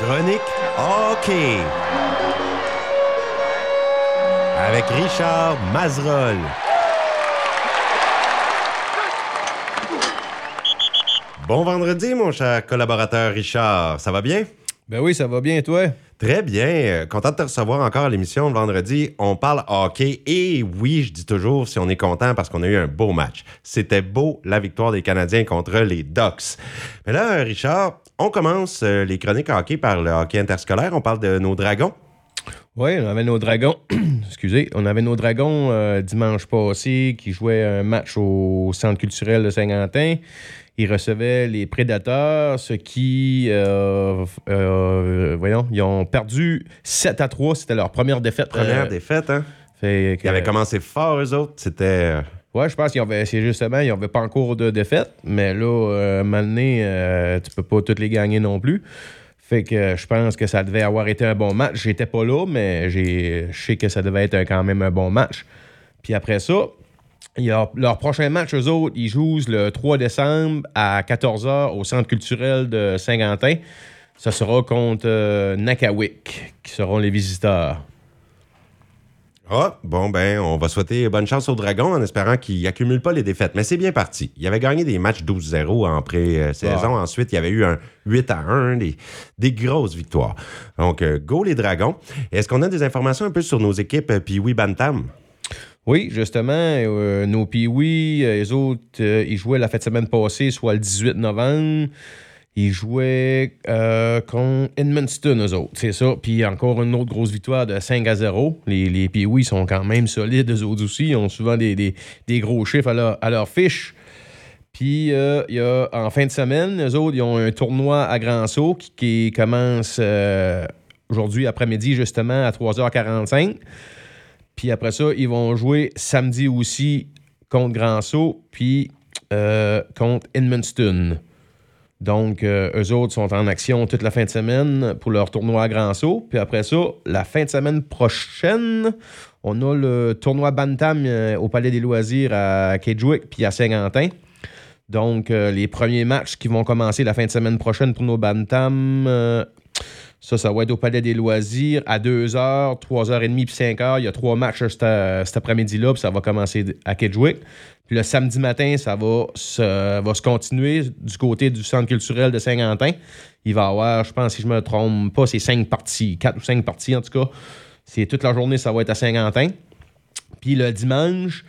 Chronique hockey. Avec Richard Mazerolle. Bon vendredi, mon cher collaborateur Richard. Ça va bien? Ben oui, ça va bien, toi? Très bien. Content de te recevoir encore à l'émission le vendredi. On parle hockey. Et oui, je dis toujours si on est content parce qu'on a eu un beau match. C'était beau, la victoire des Canadiens contre les Ducks. Mais là, Richard, on commence euh, les chroniques hockey par le hockey interscolaire. On parle de nos dragons. Oui, on avait nos dragons. Excusez, on avait nos dragons euh, dimanche passé qui jouaient un match au Centre culturel de Saint-Quentin. Ils recevaient les prédateurs, ce qui, euh, euh, voyons, ils ont perdu 7 à 3. C'était leur première défaite. Première défaite, hein? fait que- Ils avaient commencé fort, eux autres. C'était. Ouais, je pense qu'ils avaient, c'est justement, ils n'avaient pas encore de défaite, mais là, euh, maintenant, euh, tu peux pas toutes les gagner non plus. Fait que euh, je pense que ça devait avoir été un bon match. J'étais pas là, mais je sais que ça devait être quand même un bon match. Puis après ça, a leur prochain match, eux autres, ils jouent le 3 décembre à 14h au Centre culturel de Saint-Quentin. Ça sera contre euh, Nakawik, qui seront les visiteurs. Ah, bon, ben, on va souhaiter bonne chance aux Dragons en espérant qu'ils n'accumulent pas les défaites. Mais c'est bien parti. Ils avaient gagné des matchs 12-0 en pré-saison. Ah. Ensuite, il y avait eu un 8 à 1, des, des grosses victoires. Donc, euh, go les Dragons. Est-ce qu'on a des informations un peu sur nos équipes euh, Pee-Wee Bantam? Oui, justement, euh, nos Pee-Wee, les autres, euh, ils jouaient la fête de semaine passée, soit le 18 novembre. Ils jouaient euh, contre Edmundston, eux autres, c'est ça. Puis encore une autre grosse victoire de 5 à 0. Les, les sont quand même solides, eux autres aussi. Ils ont souvent des, des- des gros chiffres à leur, à leur fiche. Puis, euh, y a, en fin de semaine, eux autres, ils ont un tournoi à Grand Saut qui, commence euh, aujourd'hui après-midi, justement, à 3h45. Puis après ça, ils vont jouer samedi aussi contre Grand Saut, puis contre Edmundston. Donc, euh, eux autres sont en action toute la fin de semaine pour leur tournoi à Grand Saut. Puis après ça, la fin de semaine prochaine, on a le tournoi Bantam euh, au Palais des Loisirs à Kedgewick puis à Saint-Quentin. Donc, euh, les premiers matchs qui vont commencer la fin de semaine prochaine pour nos Bantam, ça, ça va être au Palais des Loisirs à 2h, 3h30 puis 5h. Il y a trois matchs cet, cet après-midi-là, puis ça va commencer à Kedgewick. Le samedi matin, ça va se, va se continuer du côté du Centre culturel de Saint-Quentin. Il va y avoir, je pense, si je me trompe pas, c'est cinq parties, quatre ou cinq parties en tout cas. C'est toute la journée, ça va être à Saint-Quentin. Puis le dimanche,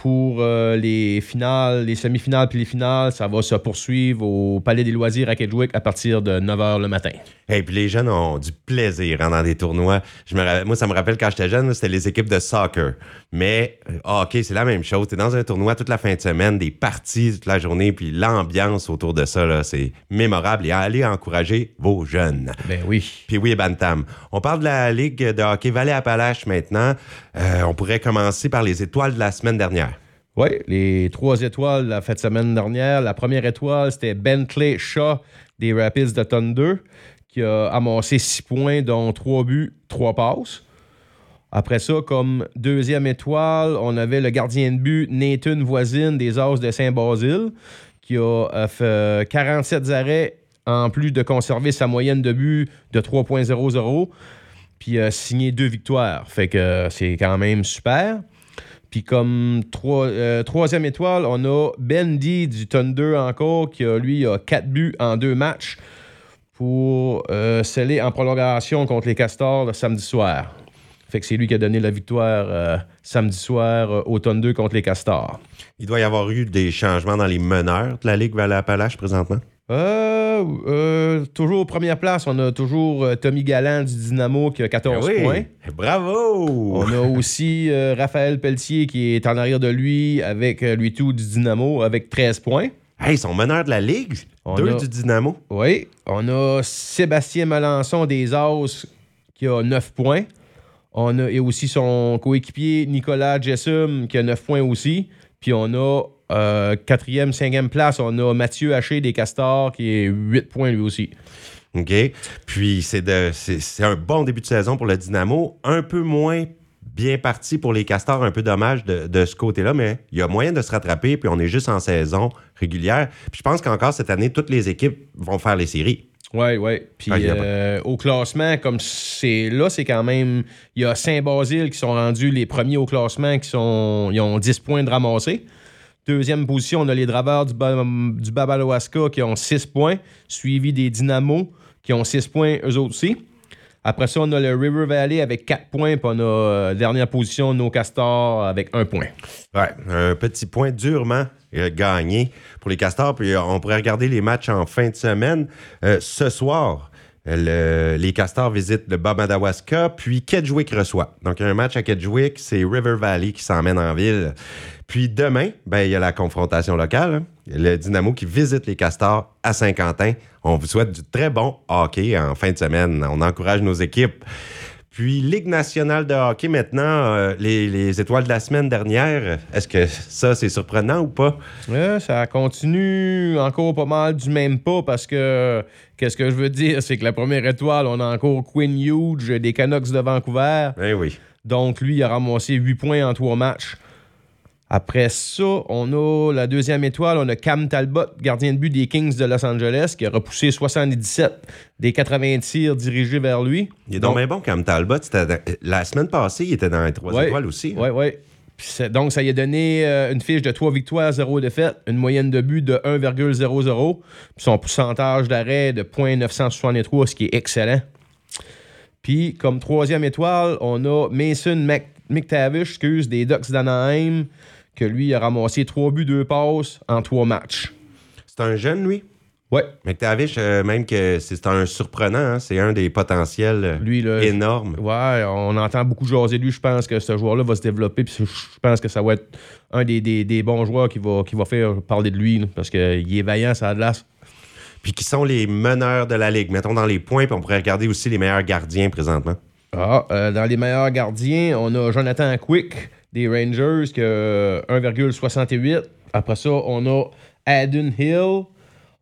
pour euh, les finales, les semi-finales puis les finales, ça va se poursuivre au Palais des Loisirs à Kedgewick à partir de 9h le matin. Et puis les jeunes ont du plaisir hein, dans des tournois. Je me moi, ça me rappelle quand j'étais jeune, c'était les équipes de soccer. Mais euh, hockey, c'est la même chose. Tu es dans un tournoi toute la fin de semaine, des parties toute la journée, puis l'ambiance autour de ça, c'est mémorable. Et allez encourager vos jeunes. Ben oui. Puis oui, Bantam. On parle de la Ligue de hockey Vallée-Appalaches maintenant. Euh, on pourrait commencer par les étoiles de la semaine dernière. Oui, les trois étoiles la fête semaine dernière. La première étoile, c'était Bentley Shaw des Rapids de Thunder, qui a amassé six points, dont trois buts, trois passes. Après ça, comme deuxième étoile, on avait le gardien de but Nathan Voisine des As de Saint-Basile, qui a euh, fait 47 arrêts en plus de conserver sa moyenne de but de 3.00, puis a signé deux victoires. Fait que euh, c'est quand même super. Puis comme trois- euh, troisième étoile, on a Bendy du Thunder encore, qui a, lui a quatre buts en deux matchs pour euh, sceller en prolongation contre les Castors le samedi soir. Fait que c'est lui qui a donné la victoire euh, samedi soir euh, au Thunder contre les Castors. Il doit y avoir eu des changements dans les meneurs de la Ligue Vallée-Appalaches présentement? Euh, euh, toujours première place, on a toujours Tommy Galland du Dynamo qui a 14 Ah oui. points. Bravo! On a aussi euh, Raphaël Pelletier qui est en arrière de lui avec lui tout du Dynamo avec 13 points. Hey, ils sont meneurs de la Ligue. On Deux a- du Dynamo. Oui. On a Sébastien Melançon des As qui a 9 points. On a et aussi son coéquipier Nicolas Jessum qui a 9 points aussi. Puis on a euh, quatrième, cinquième place, on a Mathieu Haché des Castors qui est 8 points lui aussi. OK. Puis c'est un bon début de saison pour le Dynamo. Un peu moins bien parti pour les Castors, un peu dommage de ce côté-là, mais il y a moyen de se rattraper, puis on est juste en saison régulière. Puis je pense qu'encore cette année, toutes les équipes vont faire les séries. Oui, oui. Puis Ah, euh, au classement, comme c'est là, c'est quand même. Il y a Saint-Basile qui sont rendus les premiers au classement, qui sont. Ils ont 10 points de ramassés. Deuxième position, on a les Draveurs du, Ba- du Babaloaska qui ont 6 points, suivi des Dynamo qui ont 6 points eux aussi. Après ça, on a le River Valley avec 4 points, puis on a euh, dernière position, nos Castors avec 1 point. Ouais, un petit point durement euh, gagné pour les Castors. Puis euh, on pourrait regarder les matchs en fin de semaine. Euh, ce soir, le- les Castors visitent le Bas Madawaska, puis Kedgewick reçoit. Donc, un match à Kedgewick, c'est River Valley qui s'emmène en ville. Puis demain, ben, il y a la confrontation locale. hein. Le Dynamo qui visite les Castors à Saint-Quentin. On vous souhaite du très bon hockey en fin de semaine. On encourage nos équipes. Puis, Ligue nationale de hockey, maintenant, euh, les, les étoiles de la semaine dernière, est-ce que ça, c'est surprenant ou pas? Ouais, ça continue encore pas mal du même pas parce que qu'est-ce que je veux dire, c'est que la première étoile, on a encore Quinn Hughes des Canucks de Vancouver. Ben oui. Donc lui, il a ramassé 8 points en trois matchs. Après ça, on a la deuxième étoile, on a Cam Talbot, gardien de but des Kings de Los Angeles, qui a repoussé 77 des 80 tirs dirigés vers lui. Il est donc bien bon comme Talbot. Dans- La semaine passée, il était dans les trois Ouais. étoiles aussi. hein. Oui, oui. Donc, ça lui a donné euh, une fiche de 3 victoires, 0 défaites, une moyenne de but de 1,00, puis son pourcentage d'arrêt de .963, ce qui est excellent. Puis, comme troisième étoile, on a Mason Mc- McTavish, excuse, des Ducks d'Anaheim, que lui a ramassé 3 buts, 2 passes en 3 matchs. C'est un jeune, lui? Ouais, McTavish, euh, même que c'est un surprenant, hein, c'est un des potentiels euh, lui, là. énormes. Ouais, on entend beaucoup jaser de lui. Je pense que ce joueur-là va se développer. Puis je pense que ça va être un des, des- des bons joueurs qui va, qui va faire parler de lui. là, parce qu'il est vaillant, ça a de l'as. Puis qui sont les meneurs de la Ligue. Mettons dans les points, puis on pourrait regarder aussi les meilleurs gardiens présentement. Ah, euh, dans les meilleurs gardiens, on a Jonathan Quick des Rangers qui a 1,68. Après ça, on a Aden Hill.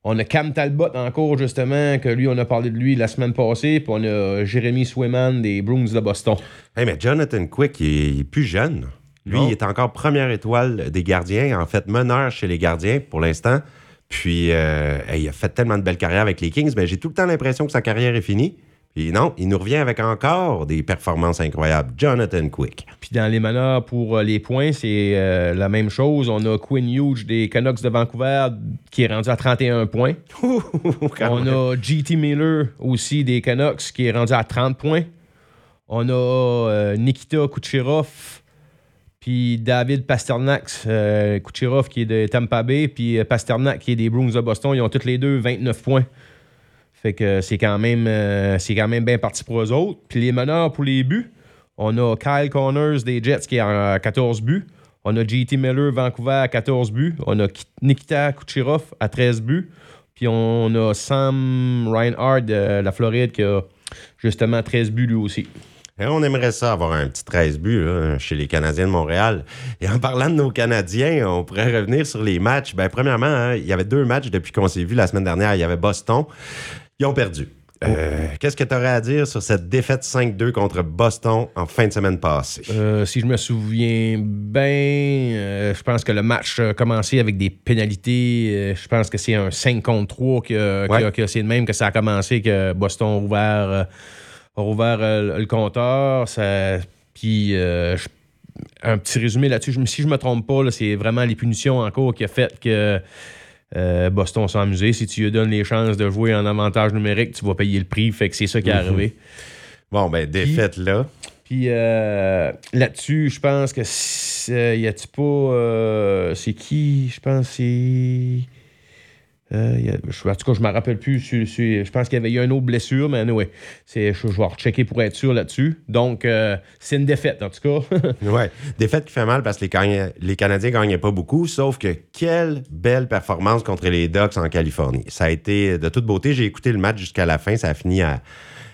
On a Cam Talbot encore, justement, que lui, on a parlé de lui la semaine passée. Puis on a Jérémy Swayman des Bruins de Boston. Hey, mais Jonathan Quick, il est, plus jeune. Lui, Non. il est encore première étoile des gardiens, en fait, meneur chez les gardiens pour l'instant. Puis, euh, il a fait tellement de belles carrières avec les Kings, mais j'ai tout le temps l'impression que sa carrière est finie. Puis non, il nous revient avec encore des performances incroyables. Jonathan Quick. Puis dans les meneurs pour euh, les points, c'est euh, la même chose. On a Quinn Hughes des Canucks de Vancouver qui est rendu à 31 points. On a GT Miller aussi des Canucks qui est rendu à 30 points. On a euh, Nikita Kucherov puis David Pasternak, euh, Kucherov qui est de Tampa Bay, puis Pasternak qui est des Bruins de Boston. Ils ont tous les deux 29 points. Fait que c'est quand même euh, c'est quand même bien parti pour eux autres. Puis les meneurs pour les buts, on a Kyle Connors des Jets qui est à 14 buts. On a JT Miller Vancouver à 14 buts. On a Ki- Nikita Kucherov à 13 buts. Puis on a Sam Reinhardt de la Floride qui a justement 13 buts lui aussi. On aimerait ça avoir un petit 13 buts chez les Canadiens de Montréal. Et en parlant de nos Canadiens, on pourrait revenir sur les matchs. Ben, premièrement, hein, il y avait deux matchs depuis qu'on s'est vu la semaine dernière. Il y avait Boston. Ils ont perdu. Euh, Qu'est-ce que tu aurais à dire sur cette défaite 5-2 contre Boston en fin de semaine passée? Euh, si je me souviens bien, euh, je pense que le match a commencé avec des pénalités. Je pense que c'est un 5 contre 3 que, que- Ouais. que c'est de même que ça a commencé, que Boston a ouvert, a ouvert le compteur. Ça- Puis je- un petit résumé là-dessus. Si je me trompe pas, c'est vraiment les punitions encore qui a fait que euh, Boston s'est amusé. Si tu lui donnes les chances de jouer en avantage numérique, tu vas payer le prix. Fait que c'est ça qui est Mhm. arrivé. Bon, ben, défaite là. Puis euh, là-dessus, je pense que c'est- y a-tu pas. euh, c'est qui? Je pense que c'est. Euh, en tout cas, je me rappelle plus. je pense qu'il y avait eu une autre blessure, mais anyway, je, je vais rechecker pour être sûr là-dessus. Donc, euh, c'est une défaite, en tout cas. Ouais, défaite qui fait mal parce que les, les Canadiens gagnaient pas beaucoup, sauf que quelle belle performance contre les Ducks en Californie. Ça a été de toute beauté. J'ai écouté le match jusqu'à la fin. Ça a fini à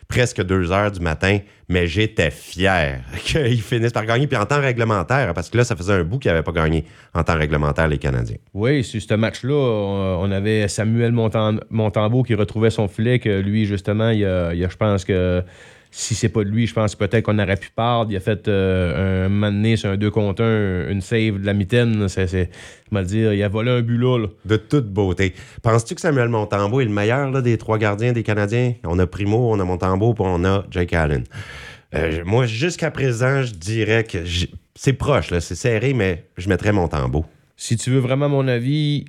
presque 2 heures du matin, mais j'étais fier qu'ils finissent par gagner. Puis en temps réglementaire, parce que là, ça faisait un bout qu'ils n'avaient pas gagné en temps réglementaire, les Canadiens. oui, sur ce match-là, on, avait Samuel Montan- Montembeau qui retrouvait son filet, que lui, justement, il il a- je pense que si c'est pas de lui, je pense peut-être qu'on aurait pu perdre. Il a fait euh, un moment donné sur un 2 contre 1, une save de la mitaine. C'est, c'est, mal dire, il a volé un but là. là. De toute beauté. Penses-tu que Samuel Montembeau est le meilleur là, des trois gardiens des Canadiens? On a Primo, on a Montembeau, puis on a Jake Allen. Euh, moi, jusqu'à présent, je dirais que c'est proche, c'est serré, mais je mettrais Montembeau. Si tu veux vraiment mon avis,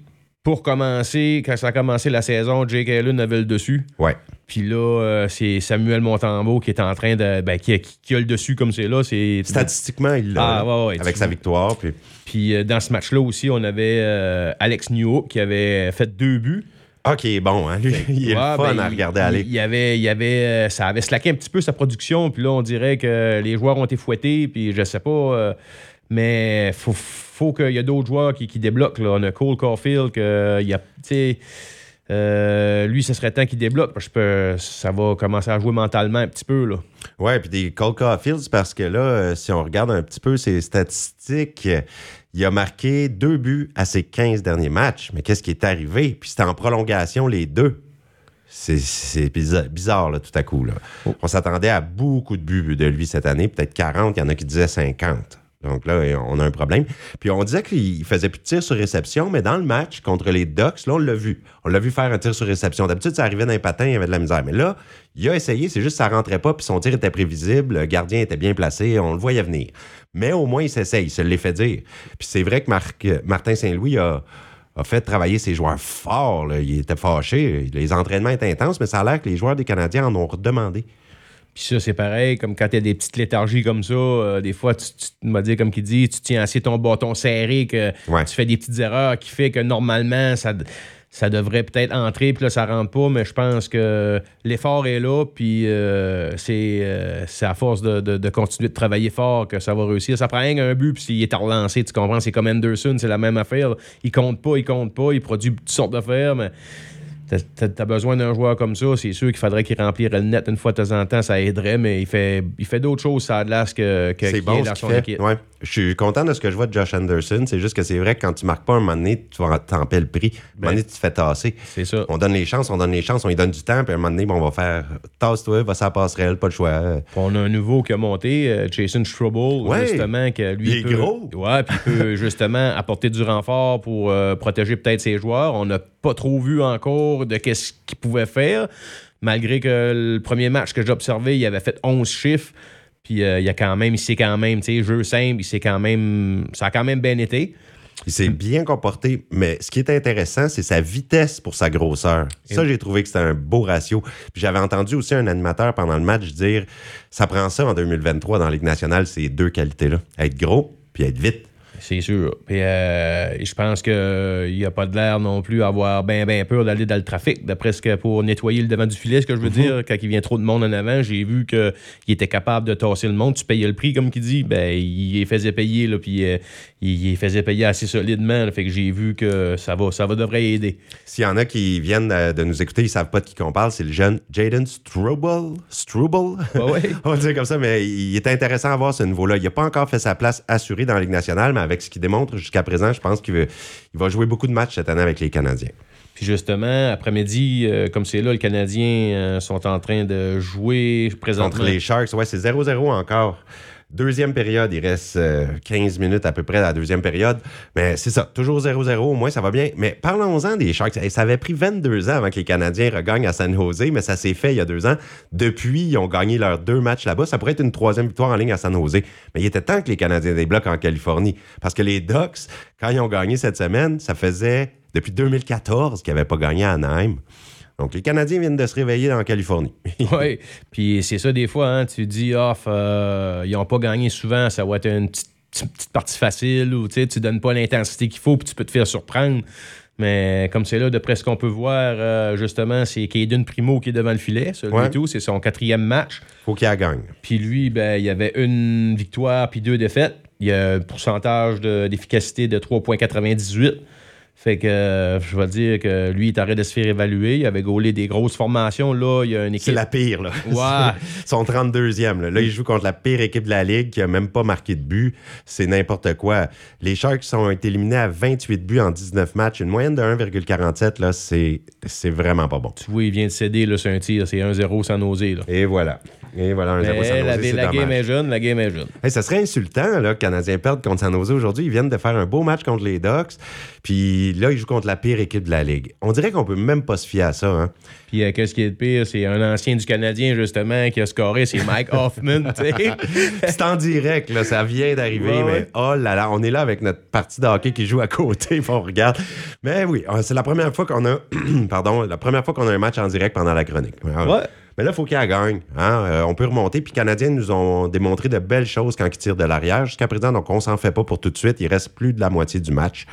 pour commencer, quand ça a commencé la saison, Jake Allen avait le dessus. Ouais. Puis là, euh, c'est Samuel Montembeau qui est en train de. Ben, qui, a, qui a le dessus comme c'est là. C'est, Statistiquement, il l'a. Ah, là, ouais, ouais, avec tu sa victoire. Puis... Puis euh, dans ce match-là aussi, on avait euh, Alex Newhook qui avait fait deux buts. OK, bon, hein, lui, il est Ouais, fun ben, à regarder il, aller. Il y avait, il avait, ça avait slacké un petit peu sa production. Puis là, on dirait que les joueurs ont été fouettés. Puis je sais pas. mais faut, faut qu'il y ait d'autres joueurs qui, qui débloquent. Là. On a Cole Caulfield, que, il y a, euh, lui, ce serait temps qu'il débloque. Parce que ça va commencer à jouer mentalement un petit peu. Là. Ouais, puis des Cole Caulfield, c'est parce que là, euh, si on regarde un petit peu ses statistiques, euh, il a marqué deux buts à ses 15 derniers matchs. Mais qu'est-ce qui est arrivé? Puis c'était en prolongation les deux. C'est- bizarre, bizarre, là, tout à coup. Là. On s'attendait à beaucoup de buts de lui cette année, peut-être 40, il y en a qui disaient 50. Donc là, on a un problème. Puis on disait qu'il faisait plus de tirs sur réception, mais dans le match contre les Ducks, là, on l'a vu. On l'a vu faire un tir sur réception. D'habitude, ça arrivait d'un patin, il y avait de la misère. Mais là, il a essayé, c'est juste que ça rentrait pas, puis son tir était prévisible, le gardien était bien placé, on le voyait venir. Mais au moins, il s'essaye, il se l'est fait dire. Puis c'est vrai que Marc- Martin Saint-Louis a, fait travailler ses joueurs fort. Il était fâché. Les entraînements étaient intenses, mais ça a l'air que les joueurs des Canadiens en ont redemandé. Puis ça, c'est pareil, comme quand tu as des petites léthargies comme ça, euh, des fois, tu, tu m'as dit, comme qu'il dit, tu tiens assez ton bâton serré, que Ouais. tu fais des petites erreurs qui fait que normalement, ça, ça devrait peut-être entrer, puis là, ça rentre pas, mais je pense que l'effort est là, puis euh, c'est euh, c'est à force de, de- de continuer de travailler fort que ça va réussir. Ça prend rien qu'un but, puis s'il est à relancer, tu comprends, c'est comme Anderson, c'est la même affaire. Il compte pas, il compte pas, il produit toutes sortes d'affaires, mais T'as- besoin d'un joueur comme ça, c'est sûr qu'il faudrait qu'il remplirait le net une fois de temps en temps, ça aiderait, mais il fait, il fait d'autres choses, ça a de que, que C'est bon ce qu'il fait. Ouais. Je suis content de ce que je vois de Josh Anderson. C'est juste que c'est vrai que quand tu marques pas un moment donné, tu vas t'en paie le prix. Un moment donné, tu te fais tasser. C'est ça. On donne les chances, on donne les chances, on lui donne du temps, puis à un moment donné, bon, on va faire tasse-toi, va ça passerelle, pas le choix. On a un nouveau qui a monté, euh, Jason Strobel, Ouais. justement, que lui. Il est peut, gros. Ouais, puis il peut justement apporter du renfort pour euh, protéger peut-être ses joueurs. On n'a pas trop vu encore de qu'est-ce qu'il pouvait faire, malgré que le premier match que j'ai observé, il avait fait 11 chiffres. Puis euh, il y a quand même, il s'est quand même, tu sais, jeu simple, il s'est quand même, ça a quand même bien été. Il s'est bien comporté, mais ce qui est intéressant, c'est sa vitesse pour sa grosseur. Ça, j'ai trouvé que c'était un beau ratio. Puis j'avais entendu aussi un animateur pendant le match dire ça prend ça en 2023 dans la Ligue nationale, ces deux qualités-là. Être gros, puis être vite. C'est sûr. Puis euh, je pense qu'il n'y a pas de l'air non plus à avoir bien ben peur d'aller dans le trafic. D'après ce que pour nettoyer le devant du filet, ce que je veux dire, quand il vient trop de monde en avant, j'ai vu qu'il était capable de tasser le monde. Tu payais le prix, comme qu'il dit, ben il les faisait payer, là, puis euh, il les faisait payer assez solidement. là. fait que j'ai vu que ça va, ça va devrait aider. S'il y en a qui viennent euh, de nous écouter, ils savent pas de qui qu'on parle, c'est le jeune Jaden Struble. Struble? Ouais, ouais. On va dire comme ça, mais il est intéressant à voir ce niveau-là. Il n'a pas encore fait sa place assurée dans la Ligue nationale, mais avec ce qu'il démontre jusqu'à présent, je pense qu'il va, il va jouer beaucoup de matchs cette année avec les Canadiens. Puis justement, après-midi, euh, comme c'est là, les Canadiens euh, sont en train de jouer présentement. Contre les Sharks, ouais, c'est 0-0 encore. Deuxième période, il reste euh, 15 minutes à peu près à la deuxième période. Mais c'est ça, toujours 0-0, au moins ça va bien. Mais parlons-en des Sharks. Ça avait pris 22 ans avant que les Canadiens regagnent à San Jose, mais ça s'est fait il y a deux ans. Depuis, ils ont gagné leurs deux matchs là-bas. Ça pourrait être une troisième victoire en ligne à San Jose. Mais il était temps que les Canadiens débloquent en Californie. Parce que les Ducks, quand ils ont gagné cette semaine, ça faisait depuis 2014 qu'ils n'avaient pas gagné à Anaheim. Donc les Canadiens viennent de se réveiller en Californie. Oui, puis c'est ça des fois, hein, tu dis, euh, ils n'ont pas gagné souvent, ça va être une petite, partie facile ou tu sais, tu donnes pas l'intensité qu'il faut puis tu peux te faire surprendre. Mais comme c'est là, d'après ce qu'on peut voir, euh, justement, c'est Caden Primo qui est devant le filet, celui Ouais. et tout, c'est son quatrième match. faut qu'il gagne. Puis lui, ben, il y avait une victoire puis deux défaites. Il y a un pourcentage de- d'efficacité de 3,98. Fait que euh, je vais dire que lui, il arrêté de se faire évaluer. Il avait gaulé des grosses formations. Là, il y a une C'est équipe. la pire, là. Ouais. Son 32e. Là. Là, il joue contre la pire équipe de la Ligue qui a même pas marqué de but. C'est n'importe quoi. Les Sharks ont été éliminés à 28 buts en 19 matchs. Une moyenne de 1,47, là, c'est, c'est vraiment pas bon. Tu vois, il vient de céder là, sur un tir. C'est 1-0 sans oser. Là. Et voilà. Et voilà, un 0 Mais San la, c'est la game est jeune, la game est jeune. Hey, ça serait insultant là, que Canadiens perdent contre San Jose aujourd'hui. Ils viennent de faire un beau match contre les Ducks. Puis là, ils jouent contre la pire équipe de la Ligue. On dirait qu'on peut même pas se fier à ça. Hein? Puis euh, qu'est-ce qui est de pire, c'est un ancien du Canadien, justement, qui a scoré, c'est Mike Hoffman. C'est en direct, là, ça vient d'arriver, Ouais, mais ouais. oh là là, on est là avec notre partie de hockey qui joue à côté, puis on regarde. Mais oui, c'est la première fois qu'on a, pardon, la première fois qu'on a un match en direct pendant la chronique. Alors, Ouais. Mais là, il faut qu'il gagne. hein. Euh, on peut remonter. Puis les Canadiens nous ont démontré de belles choses quand ils tirent de l'arrière. Jusqu'à présent, donc on s'en fait pas pour tout de suite. Il reste plus de la moitié du match.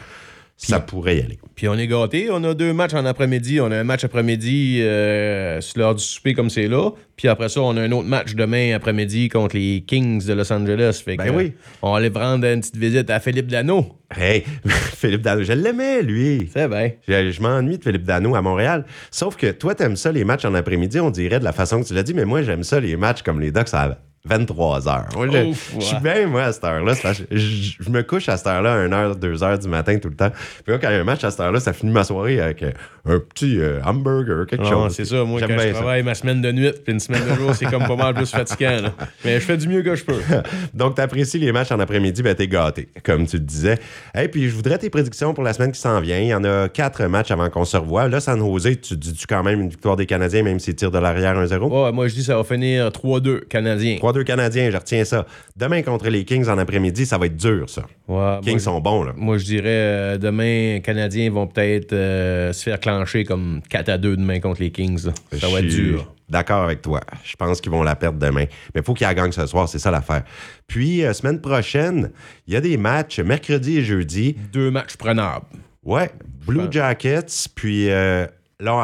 Ça pourrait y aller. Puis on est gâtés. On a deux matchs en après-midi. On a un match après-midi euh, sur l'heure du souper comme c'est là. Puis après ça, on a un autre match demain après-midi contre les Kings de Los Angeles. Fait Ben que, oui. On va aller prendre une petite visite à Philippe Dano. Hey, Philippe Dano, je l'aimais, lui. C'est bien. Je, je m'ennuie de Philippe Dano à Montréal. Sauf que toi, t'aimes ça, les matchs en après-midi, on dirait de la façon que tu l'as dit, mais moi, j'aime ça, les matchs comme les Ducks à 23 heures. Moi, je, Ouf, je suis bien, moi, à cette heure-là. Je, je me couche à cette heure-là, à 1h, 2h du matin tout le temps. Puis là, quand il y a un match à cette heure-là, ça finit ma soirée avec euh, un petit euh, hamburger, quelque Non, chose. c'est ça. Moi, quand je ça. travaille ma semaine de nuit, puis une semaine de jour, c'est comme pas mal plus fatigant. là. Mais je fais du mieux que je peux. Donc, t'apprécies les matchs en après-midi, ben t'es gâté, comme tu le disais. Et puis, je voudrais tes prédictions pour la semaine qui s'en vient. Il y en a quatre matchs avant qu'on se revoie. Là, San Jose, tu dis-tu quand même une victoire des Canadiens, même s'ils tirent de l'arrière 1-0? Ouais, moi, je dis ça va finir 3-2 Canadiens. 3-2 Canadiens, je retiens ça. Demain contre les Kings en après-midi, ça va être dur, ça. Ouais, Kings moi, sont bons, là. Moi, je dirais euh, demain, les Canadiens vont peut-être euh, se faire clencher comme 4 à 2 demain contre les Kings. là. Ça va être dur. D'accord avec toi. Je pense qu'ils vont la perdre demain. Mais il faut qu'ils la gagnent ce soir, c'est ça l'affaire. Puis, euh, semaine prochaine, il y a des matchs mercredi et jeudi. Deux matchs prenables. Ouais, Blue. Jackets, puis là,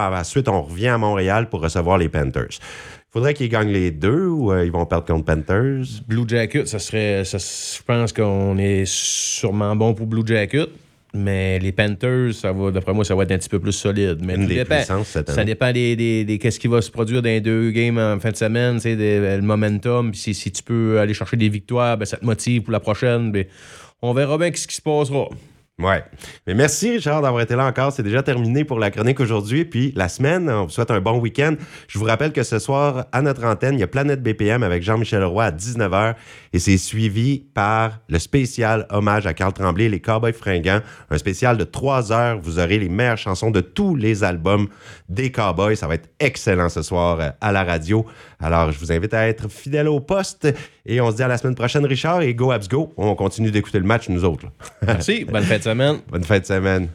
à la suite, on revient à Montréal pour recevoir les Panthers. Faudrait qu'ils gagnent les deux ou euh, ils vont perdre contre Panthers? Blue Jacket, ça serait. ça- je pense qu'on est sûrement bon pour Blue Jacket. Mais les Panthers, ça va, d'après moi, ça va être un petit peu plus solide. Mais Une tout des dépend. puissances cette Ça dépend des, des- des- qu'est-ce qui va se produire dans les deux games en fin de semaine, des- le momentum. Si, si tu peux aller chercher des victoires, ben, ça te motive pour la prochaine. Ben, on verra bien ce qui se passera. Ouais. Mais merci, Richard, d'avoir été là encore. C'est déjà terminé pour la chronique aujourd'hui. Puis la semaine, on vous souhaite un bon week-end. Je vous rappelle que ce soir, à notre antenne, il y a Planète BPM avec Jean-Michel Roy à 19h. Et c'est suivi par le spécial hommage à Carl Tremblay, les Cowboys fringants. Un spécial de 3 heures. Vous aurez les meilleures chansons de tous les albums des Cowboys. Ça va être excellent ce soir euh, à la radio. Alors, je vous invite à être fidèle au poste. Et on se dit à la semaine prochaine, Richard. Et go Abs go. On continue d'écouter le match, nous autres. Merci. Bonne fin de semaine. Bonne fin de semaine.